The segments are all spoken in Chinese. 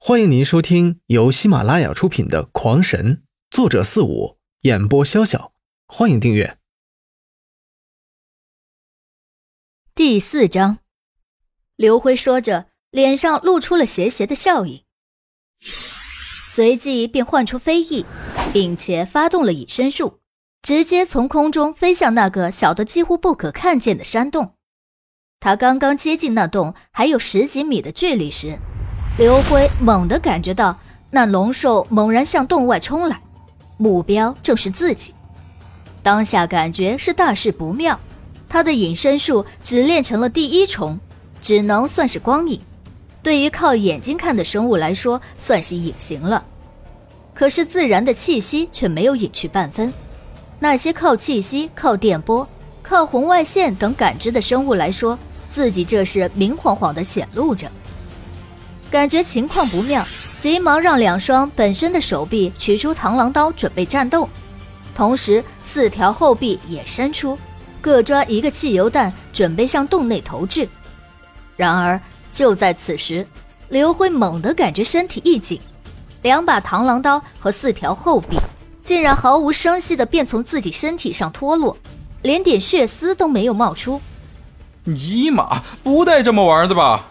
欢迎您收听由喜马拉雅出品的《狂神》，作者四五，演播潇潇。欢迎订阅。第四章，刘辉说着，脸上露出了邪邪的笑意，随即便唤出飞翼，并且发动了隐身术，直接从空中飞向那个小的几乎不可看见的山洞。他刚刚接近那洞还有十几米的距离时。刘辉猛地感觉到那龙兽猛然向洞外冲来，目标正是自己。当下感觉是大事不妙，他的隐身术只练成了第一重，只能算是光影。对于靠眼睛看的生物来说，算是隐形了。可是自然的气息却没有隐去半分。那些靠气息、靠电波、靠红外线等感知的生物来说，自己这是明晃晃的显露着。感觉情况不妙，急忙让两双本身的手臂取出螳螂刀，准备战斗。同时，四条后臂也伸出，各抓一个汽油弹，准备向洞内投掷。然而，就在此时，刘辉猛地感觉身体一紧，两把螳螂刀和四条后臂竟然毫无声息地便从自己身体上脱落，连点血丝都没有冒出。尼玛，不带这么玩的吧？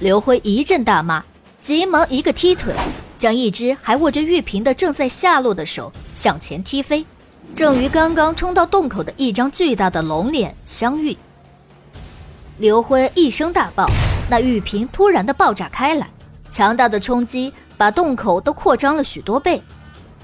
刘辉一阵大骂，急忙一个踢腿，将一只还握着玉瓶的正在下落的手向前踢飞，正与刚刚冲到洞口的一张巨大的龙脸相遇。刘辉一声大爆，那玉瓶突然的爆炸开来，强大的冲击把洞口都扩张了许多倍，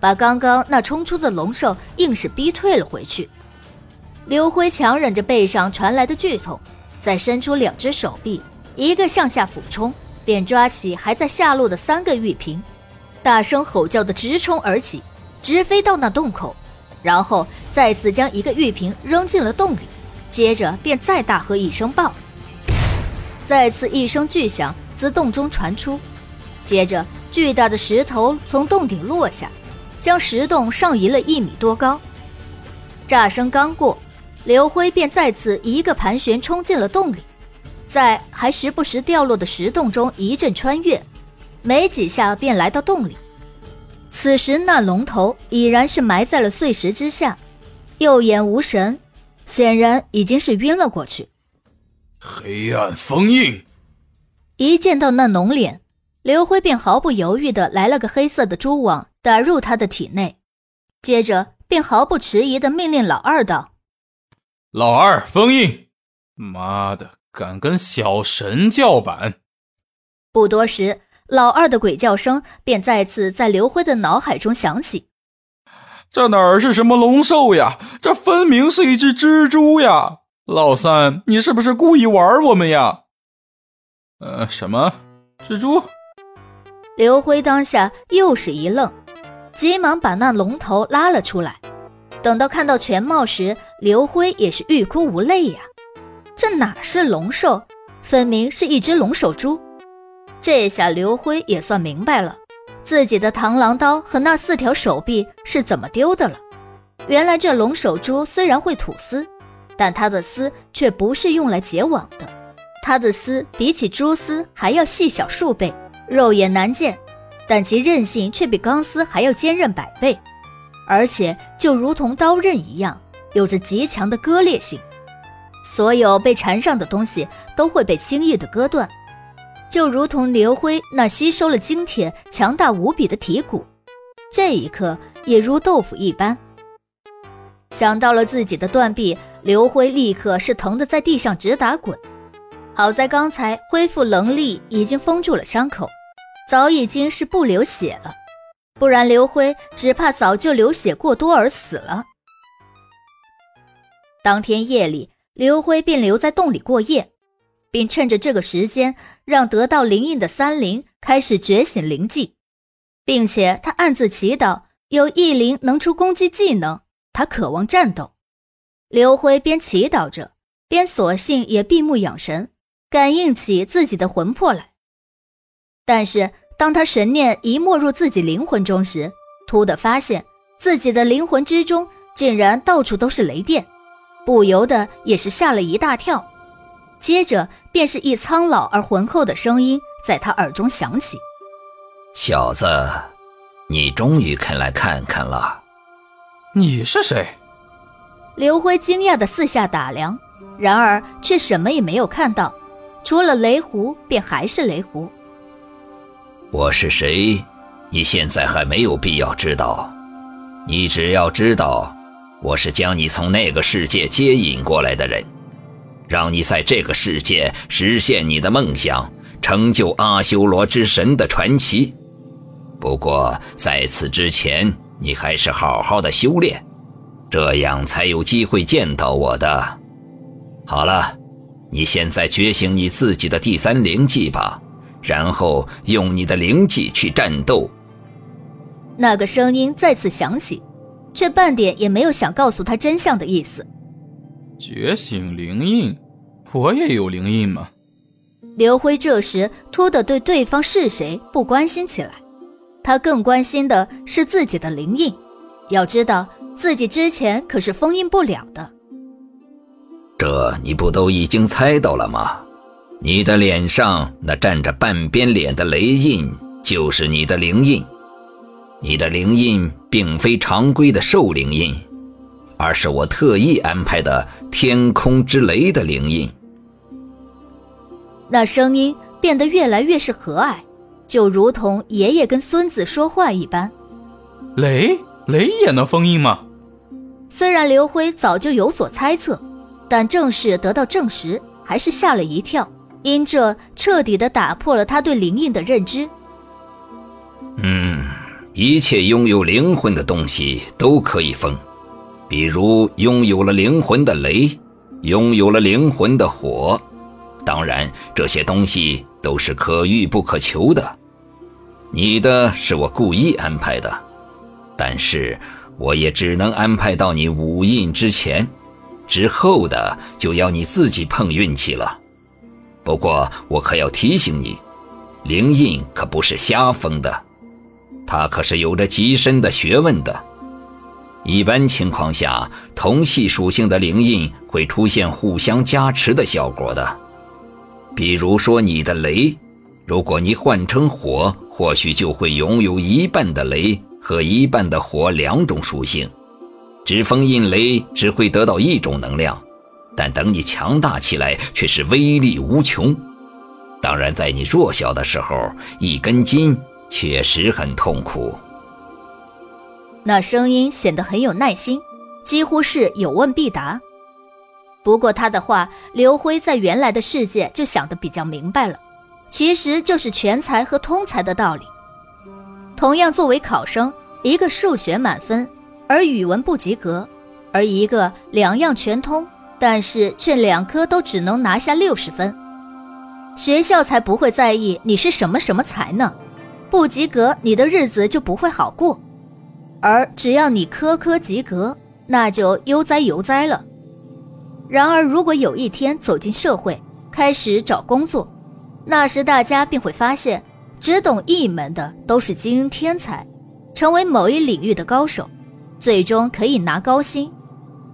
把刚刚那冲出的龙兽硬是逼退了回去。刘辉强忍着背上传来的剧痛，再伸出两只手臂。一个向下俯冲，便抓起还在下落的三个玉瓶，大声吼叫的直冲而起，直飞到那洞口，然后再次将一个玉瓶扔进了洞里，接着便再大喝一声“爆”，再次一声巨响自洞中传出，接着巨大的石头从洞顶落下，将石洞上移了一米多高。炸声刚过，刘辉便再次一个盘旋冲进了洞里。在还时不时掉落的石洞中一阵穿越，没几下便来到洞里。此时那龙头已然是埋在了碎石之下，右眼无神，显然已经是晕了过去。黑暗封印。一见到那浓脸，刘辉便毫不犹豫地来了个黑色的蛛网打入他的体内，接着便毫不迟疑地命令老二道：“老二封印。”妈的！敢跟小神叫板！不多时，老二的鬼叫声便再次在刘辉的脑海中响起。这哪儿是什么龙兽呀？这分明是一只蜘蛛呀！老三，你是不是故意玩我们呀？呃，什么蜘蛛？刘辉当下又是一愣，急忙把那龙头拉了出来。等到看到全貌时，刘辉也是欲哭无泪呀。这哪是龙兽，分明是一只龙首猪。这下刘辉也算明白了，自己的螳螂刀和那四条手臂是怎么丢的了。原来这龙首猪虽然会吐丝，但它的丝却不是用来结网的。它的丝比起蛛丝还要细小数倍，肉眼难见，但其韧性却比钢丝还要坚韧百倍，而且就如同刀刃一样，有着极强的割裂性。所有被缠上的东西都会被轻易的割断，就如同刘辉那吸收了精铁、强大无比的体骨，这一刻也如豆腐一般。想到了自己的断臂，刘辉立刻是疼得在地上直打滚。好在刚才恢复能力已经封住了伤口，早已经是不流血了，不然刘辉只怕早就流血过多而死了。当天夜里。刘辉便留在洞里过夜，并趁着这个时间，让得到灵印的三灵开始觉醒灵技，并且他暗自祈祷有异灵能出攻击技能，他渴望战斗。刘辉边祈祷着，边索性也闭目养神，感应起自己的魂魄来。但是当他神念一没入自己灵魂中时，突的发现自己的灵魂之中竟然到处都是雷电。不由得也是吓了一大跳，接着便是一苍老而浑厚的声音在他耳中响起：“小子，你终于肯来看看了。你是谁？刘辉惊讶的四下打量，然而却什么也没有看到，除了雷狐，便还是雷狐。我是谁？你现在还没有必要知道。你只要知道，我是将你从那个世界接引过来的人，让你在这个世界实现你的梦想，成就阿修罗之神的传奇。不过在此之前，你还是好好的修炼，这样才有机会见到我的。好了，你现在觉醒你自己的第三灵技吧，然后用你的灵技去战斗。那个声音再次响起，却半点也没有想告诉他真相的意思。觉醒灵印，我也有灵印吗？刘辉这时突的对对方是谁不关心起来，他更关心的是自己的灵印。要知道自己之前可是封印不了的。这你不都已经猜到了吗？你的脸上那占着半边脸的雷印，就是你的灵印。你的灵印并非常规的兽灵印，而是我特意安排的天空之雷的灵印。那声音变得越来越是和蔼，就如同爷爷跟孙子说话一般。雷雷也能封印吗？虽然刘辉早就有所猜测，但正式得到证实，还是吓了一跳，因这彻底的打破了他对灵印的认知。嗯。一切拥有灵魂的东西都可以封，比如拥有了灵魂的雷，拥有了灵魂的火。当然，这些东西都是可遇不可求的。你的是我故意安排的，但是我也只能安排到你五印之前，之后的就要你自己碰运气了。不过我可要提醒你，灵印可不是瞎封的。它可是有着极深的学问的。一般情况下，同系属性的灵印会出现互相加持的效果的。比如说，你的雷，如果你换成火，或许就会拥有一半的雷和一半的火两种属性。只封印雷只会得到一种能量，但等你强大起来，却是威力无穷。当然，在你弱小的时候，一根筋。确实很痛苦。那声音显得很有耐心，几乎是有问必答。不过他的话，刘辉在原来的世界就想得比较明白了，其实就是全才和通才的道理。同样作为考生，一个数学满分，而语文不及格；而一个两样全通，但是却两科都只能拿下六十分。学校才不会在意你是什么什么才呢。不及格，你的日子就不会好过；而只要你科科及格，那就悠哉悠哉了。然而，如果有一天走进社会，开始找工作，那时大家便会发现，只懂一门的都是精英天才，成为某一领域的高手，最终可以拿高薪；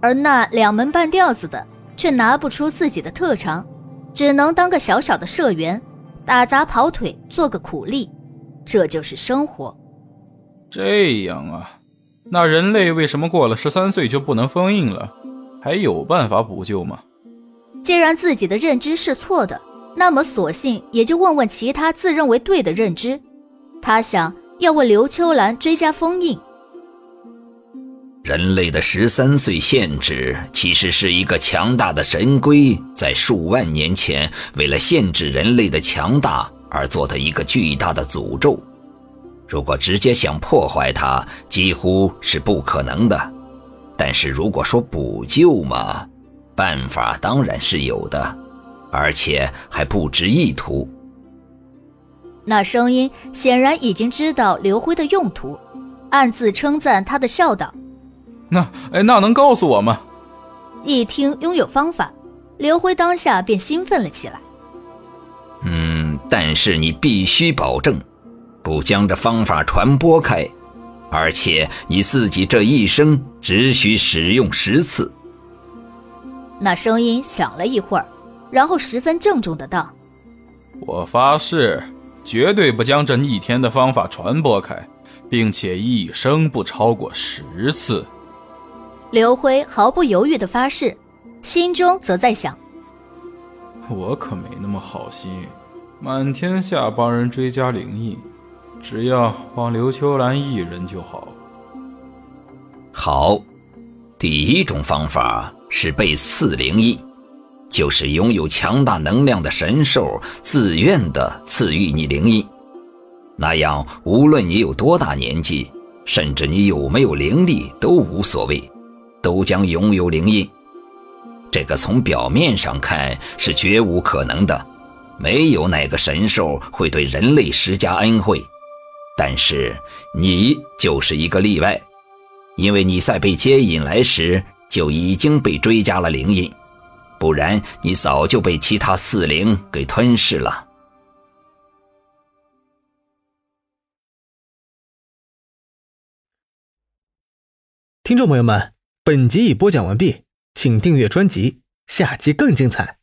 而那两门半吊子的，却拿不出自己的特长，只能当个小小的社员，打杂跑腿，做个苦力。这就是生活。这样啊，那人类为什么过了十三岁就不能封印了？还有办法补救吗？既然自己的认知是错的，那么索性也就问问其他自认为对的认知。他想要为刘秋兰追加封印。人类的十三岁限制其实是一个强大的神龟在数万年前为了限制人类的强大。而做的一个巨大的诅咒，如果直接想破坏它，几乎是不可能的。但是如果说补救嘛，办法当然是有的，而且还不止一途。那声音显然已经知道刘辉的用途，暗自称赞他的孝道。那哎，那能告诉我吗？一听拥有方法，刘辉当下便兴奋了起来。嗯，但是你必须保证，不将这方法传播开，而且你自己这一生只许使用十次。那声音响了一会儿，然后十分郑重的道：“我发誓，绝对不将这逆天的方法传播开，并且一生不超过十次。刘辉毫不犹豫的发誓，心中则在想：我可没那么好心，满天下帮人追加灵印，只要帮刘秋兰一人就好。好，第一种方法是被赐灵印。就是拥有强大能量的神兽自愿的赐予你灵印，那样无论你有多大年纪，甚至你有没有灵力都无所谓，都将拥有灵印。这个从表面上看是绝无可能的，没有哪个神兽会对人类施加恩惠。但是你就是一个例外，因为你在被接引来时就已经被追加了灵印。不然，你早就被其他四灵给吞噬了。听众朋友们，本集已播讲完毕，请订阅专辑，下集更精彩。